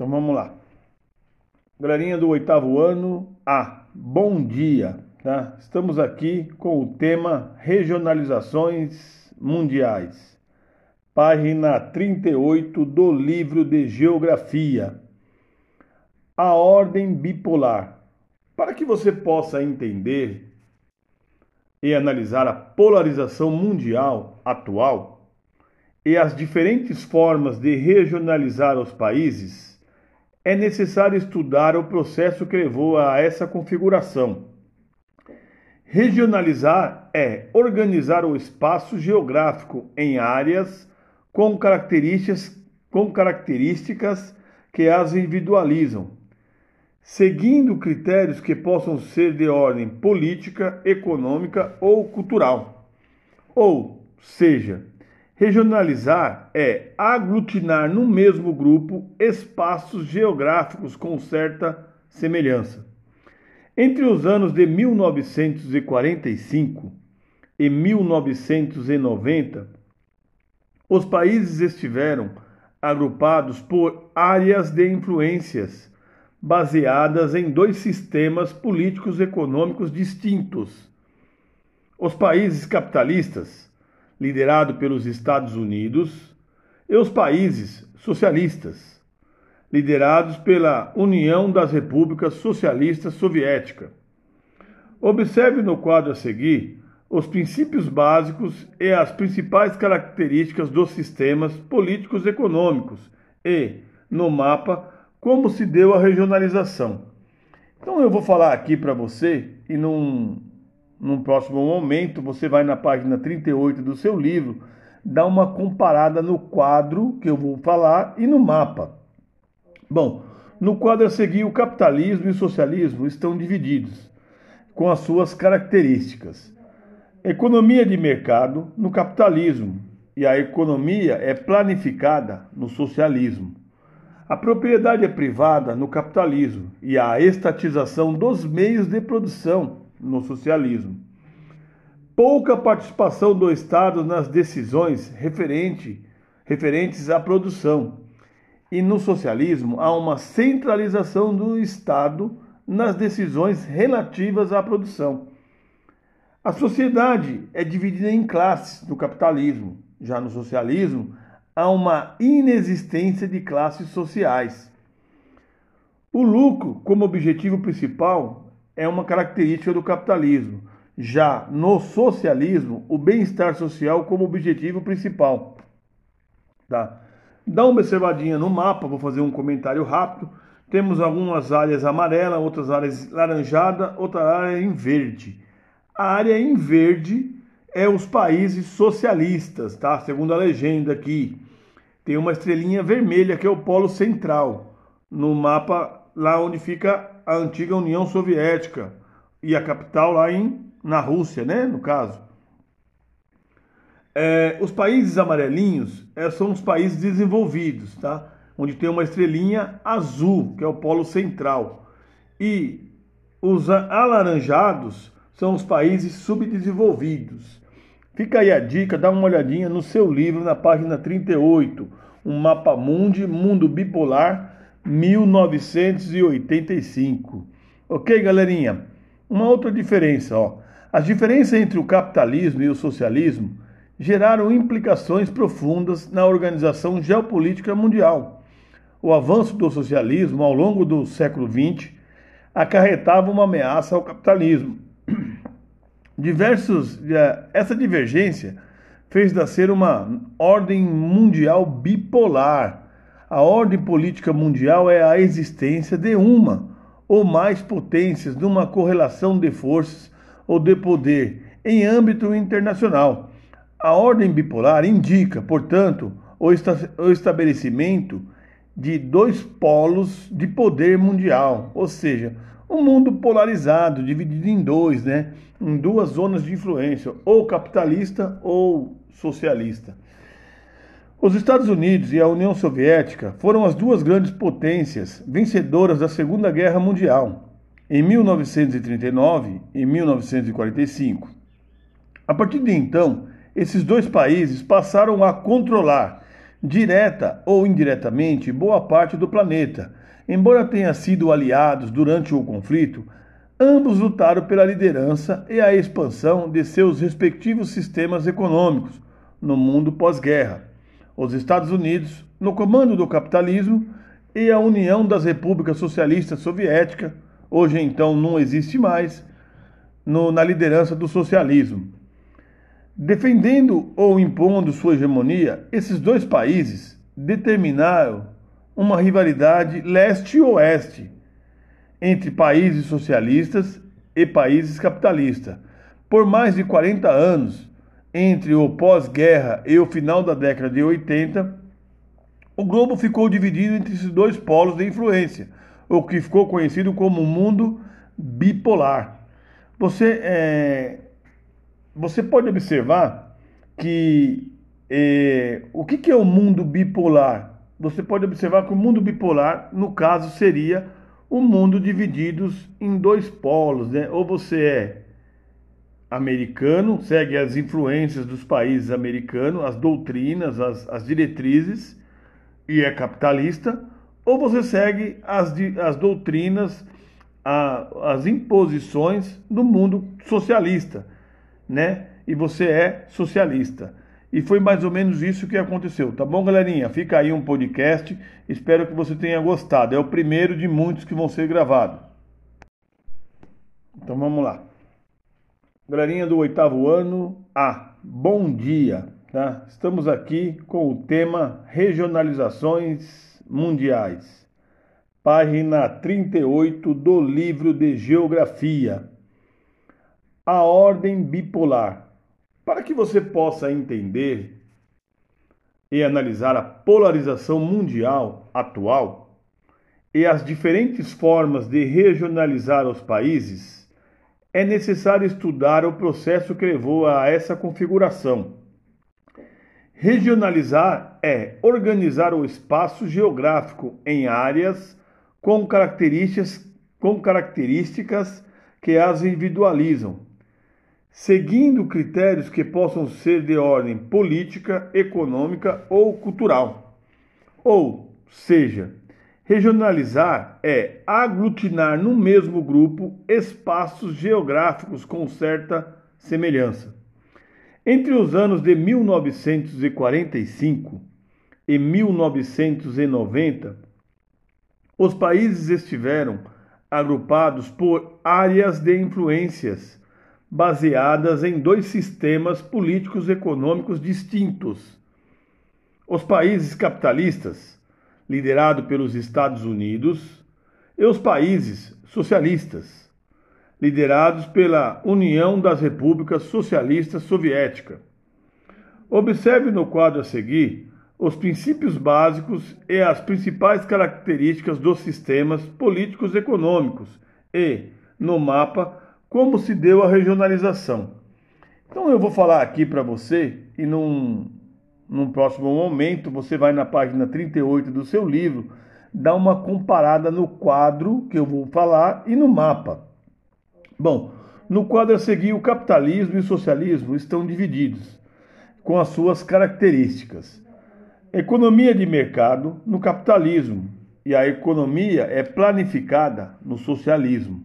Então vamos lá. Galerinha do oitavo ano, A, bom dia. Tá? Estamos aqui com o tema Regionalizações Mundiais. Página 38 do livro de Geografia. A ordem bipolar. Para que você possa entender e analisar a polarização mundial atual e as diferentes formas de regionalizar os países, é necessário estudar o processo que levou a essa configuração. Regionalizar é organizar o espaço geográfico em áreas com características, com características que as individualizam, seguindo critérios que possam ser de ordem política, econômica ou cultural. Ou seja, Regionalizar é aglutinar no mesmo grupo espaços geográficos com certa semelhança. Entre os anos de 1945 e 1990, os países estiveram agrupados por áreas de influências baseadas em dois sistemas políticos econômicos distintos. Os países capitalistas liderado pelos Estados Unidos, e os países socialistas, liderados pela União das Repúblicas Socialistas Soviética. Observe no quadro a seguir os princípios básicos e as principais características dos sistemas políticos econômicos e, no mapa, como se deu a regionalização. Então eu vou falar aqui para você e não num próximo momento, você vai na página 38 do seu livro, dá uma comparada no quadro que eu vou falar e no mapa. Bom, no quadro a seguir, o capitalismo e o socialismo estão divididos, com as suas características. Economia de mercado no capitalismo e a economia é planificada no socialismo. A propriedade é privada no capitalismo e a estatização dos meios de produção no socialismo. Pouca participação do Estado nas decisões referente, referentes à produção. E no socialismo há uma centralização do Estado nas decisões relativas à produção. A sociedade é dividida em classes no capitalismo. Já no socialismo, há uma inexistência de classes sociais. O lucro, como objetivo principal, é uma característica do capitalismo. Já no socialismo, o bem-estar social como objetivo principal. Tá? Dá uma observadinha no mapa, vou fazer um comentário rápido. Temos algumas áreas amarelas, outras áreas laranjada, outra área em verde. A área em verde é os países socialistas, tá? Segundo a legenda aqui. Tem uma estrelinha vermelha que é o polo central. No mapa lá onde fica a antiga União Soviética e a capital lá em, na Rússia, né, no caso. É, os países amarelinhos é, são os países desenvolvidos, tá? Onde tem uma estrelinha azul, que é o polo central. E os alaranjados são os países subdesenvolvidos. Fica aí a dica, dá uma olhadinha no seu livro, na página 38, um mapa mundi, mundo bipolar 1985. Ok, galerinha? Uma outra diferença, ó. As diferenças entre o capitalismo e o socialismo geraram implicações profundas na organização geopolítica mundial. O avanço do socialismo ao longo do século XX acarretava uma ameaça ao capitalismo. Diversos, eh, essa divergência fez nascer uma ordem mundial bipolar a ordem política mundial é a existência de uma ou mais potências numa correlação de forças ou de poder em âmbito internacional. A ordem bipolar indica, portanto, o, esta o estabelecimento de dois polos de poder mundial, ou seja, um mundo polarizado, dividido em dois, né? em duas zonas de influência, ou capitalista ou socialista. Os Estados Unidos e a União Soviética foram as duas grandes potências vencedoras da Segunda Guerra Mundial, em 1939 e 1945. A partir de então, esses dois países passaram a controlar direta ou indiretamente, boa parte do planeta. Embora tenham sido aliados durante o conflito, ambos lutaram pela liderança e a expansão de seus respectivos sistemas econômicos no mundo pós-guerra. Os Estados Unidos, no comando do capitalismo, e a União das Repúblicas Socialistas Soviéticas, hoje então não existe mais, no, na liderança do socialismo. Defendendo ou impondo sua hegemonia, esses dois países determinaram uma rivalidade leste-oeste entre países socialistas e países capitalistas. Por mais de 40 anos, entre o pós-guerra e o final da década de 80, o globo ficou dividido entre esses dois polos de influência, o que ficou conhecido como mundo bipolar. Você, é, você pode observar que é, o que, que é o mundo bipolar? Você pode observar que o mundo bipolar, no caso, seria o mundo divididos em dois polos, né? Ou você é americano, segue as influências dos países americanos, as doutrinas, as, as diretrizes, e é capitalista, ou você segue as, as doutrinas, a, as imposições do mundo socialista, né? E você é socialista. E foi mais ou menos isso que aconteceu, tá bom, galerinha? Fica aí um podcast. Espero que você tenha gostado. É o primeiro de muitos que vão ser gravados. Então vamos lá. Galerinha do oitavo ano A, bom dia. Tá? Estamos aqui com o tema Regionalizações Mundiais, página 38 do livro de Geografia. A ordem bipolar. Para que você possa entender e analisar a polarização mundial atual e as diferentes formas de regionalizar os países, é necessário estudar o processo que levou a essa configuração. Regionalizar é organizar o espaço geográfico em áreas com características, com características que as individualizam, seguindo critérios que possam ser de ordem política, econômica ou cultural. Ou seja, Regionalizar é aglutinar no mesmo grupo espaços geográficos com certa semelhança. Entre os anos de 1945 e 1990, os países estiveram agrupados por áreas de influências baseadas em dois sistemas políticos econômicos distintos. Os países capitalistas liderado pelos Estados Unidos, e os países socialistas, liderados pela União das Repúblicas Socialistas Soviética. Observe no quadro a seguir os princípios básicos e as principais características dos sistemas políticos econômicos e, no mapa, como se deu a regionalização. Então eu vou falar aqui para você e não num próximo momento, você vai na página 38 do seu livro, dá uma comparada no quadro que eu vou falar e no mapa. Bom, no quadro a seguir, o capitalismo e o socialismo estão divididos, com as suas características. Economia de mercado no capitalismo e a economia é planificada no socialismo.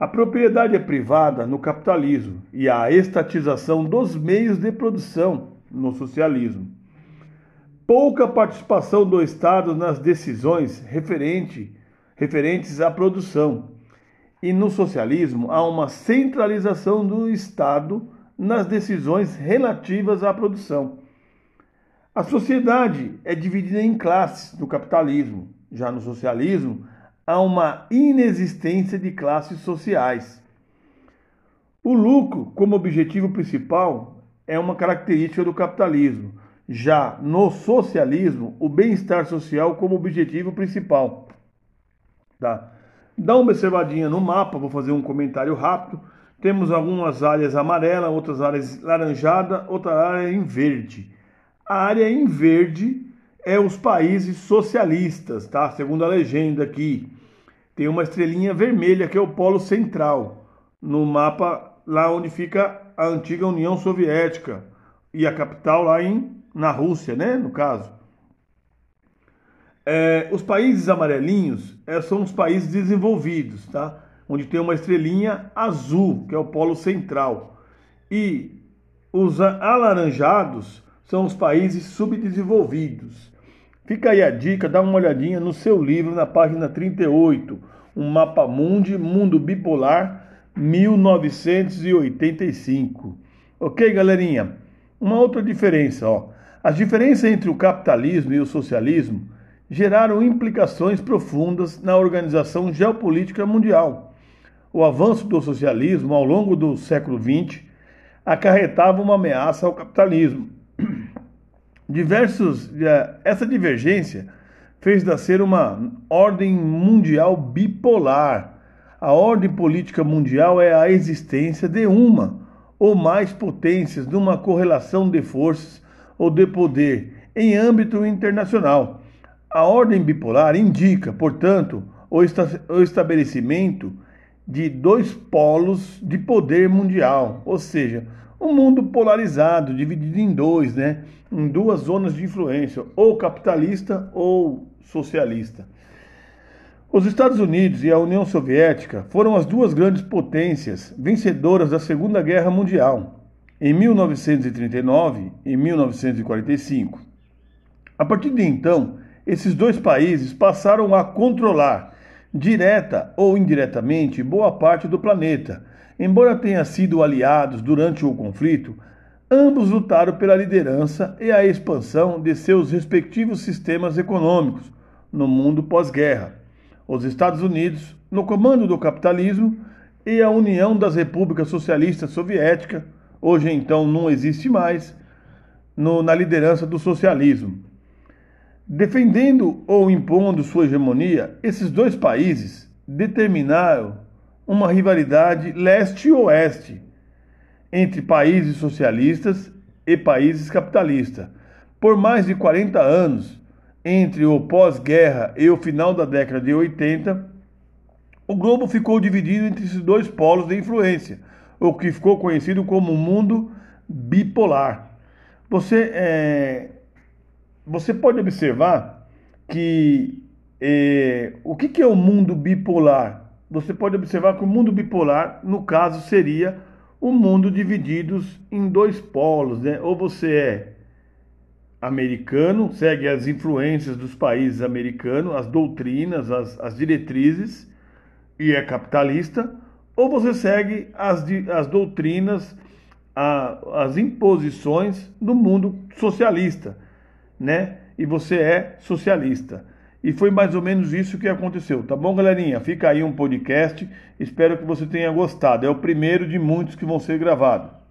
A propriedade é privada no capitalismo e a estatização dos meios de produção no socialismo. Pouca participação do Estado nas decisões referente, referentes à produção. E no socialismo há uma centralização do Estado nas decisões relativas à produção. A sociedade é dividida em classes no capitalismo. Já no socialismo, há uma inexistência de classes sociais. O lucro, como objetivo principal, é uma característica do capitalismo. Já no socialismo, o bem-estar social como objetivo principal. Tá? Dá uma observadinha no mapa, vou fazer um comentário rápido. Temos algumas áreas amarelas, outras áreas laranjada, outra área em verde. A área em verde é os países socialistas, tá? Segundo a legenda aqui. Tem uma estrelinha vermelha que é o polo central no mapa lá onde fica a antiga União Soviética e a capital lá em, na Rússia, né? No caso, É, os países amarelinhos é, são os países desenvolvidos, tá? Onde tem uma estrelinha azul, que é o polo central. E os alaranjados são os países subdesenvolvidos. Fica aí a dica, dá uma olhadinha no seu livro, na página 38, um mapa mundi, mundo bipolar, 1985. Ok, galerinha? Uma outra diferença, ó. As diferenças entre o capitalismo e o socialismo geraram implicações profundas na organização geopolítica mundial. O avanço do socialismo ao longo do século XX acarretava uma ameaça ao capitalismo. Diversos, eh, essa divergência fez nascer uma ordem mundial bipolar. A ordem política mundial é a existência de uma ou mais potências numa correlação de forças ou de poder em âmbito internacional. A ordem bipolar indica, portanto, o, estabelecimento de dois polos de poder mundial, ou seja, um mundo polarizado, dividido em dois, né? em duas zonas de influência, ou capitalista ou socialista. Os Estados Unidos e a União Soviética foram as duas grandes potências vencedoras da Segunda Guerra Mundial, em 1939 e 1945. A partir de então, esses dois países passaram a controlar, direta ou indiretamente, boa parte do planeta. Embora tenham sido aliados durante o conflito, ambos lutaram pela liderança e a expansão de seus respectivos sistemas econômicos no mundo pós-guerra. Os Estados Unidos, no comando do capitalismo, e a União das Repúblicas Socialistas Soviéticas, hoje então não existe mais, no, na liderança do socialismo. Defendendo ou impondo sua hegemonia, esses dois países determinaram uma rivalidade leste-oeste entre países socialistas e países capitalistas. Por mais de 40 anos, entre o pós-guerra e o final da década de 80, o globo ficou dividido entre esses dois polos de influência, o que ficou conhecido como mundo bipolar. Você, é, você pode observar que é, o que, que é o mundo bipolar? Você pode observar que o mundo bipolar, no caso, seria o mundo divididos em dois polos, né? Ou você é americano, segue as influências dos países americanos, as doutrinas, as, as diretrizes, e é capitalista, ou você segue as, as doutrinas, a, as imposições do mundo socialista, né? E você é socialista. E foi mais ou menos isso que aconteceu, tá bom, galerinha? Fica aí um podcast. Espero que você tenha gostado. É o primeiro de muitos que vão ser gravados.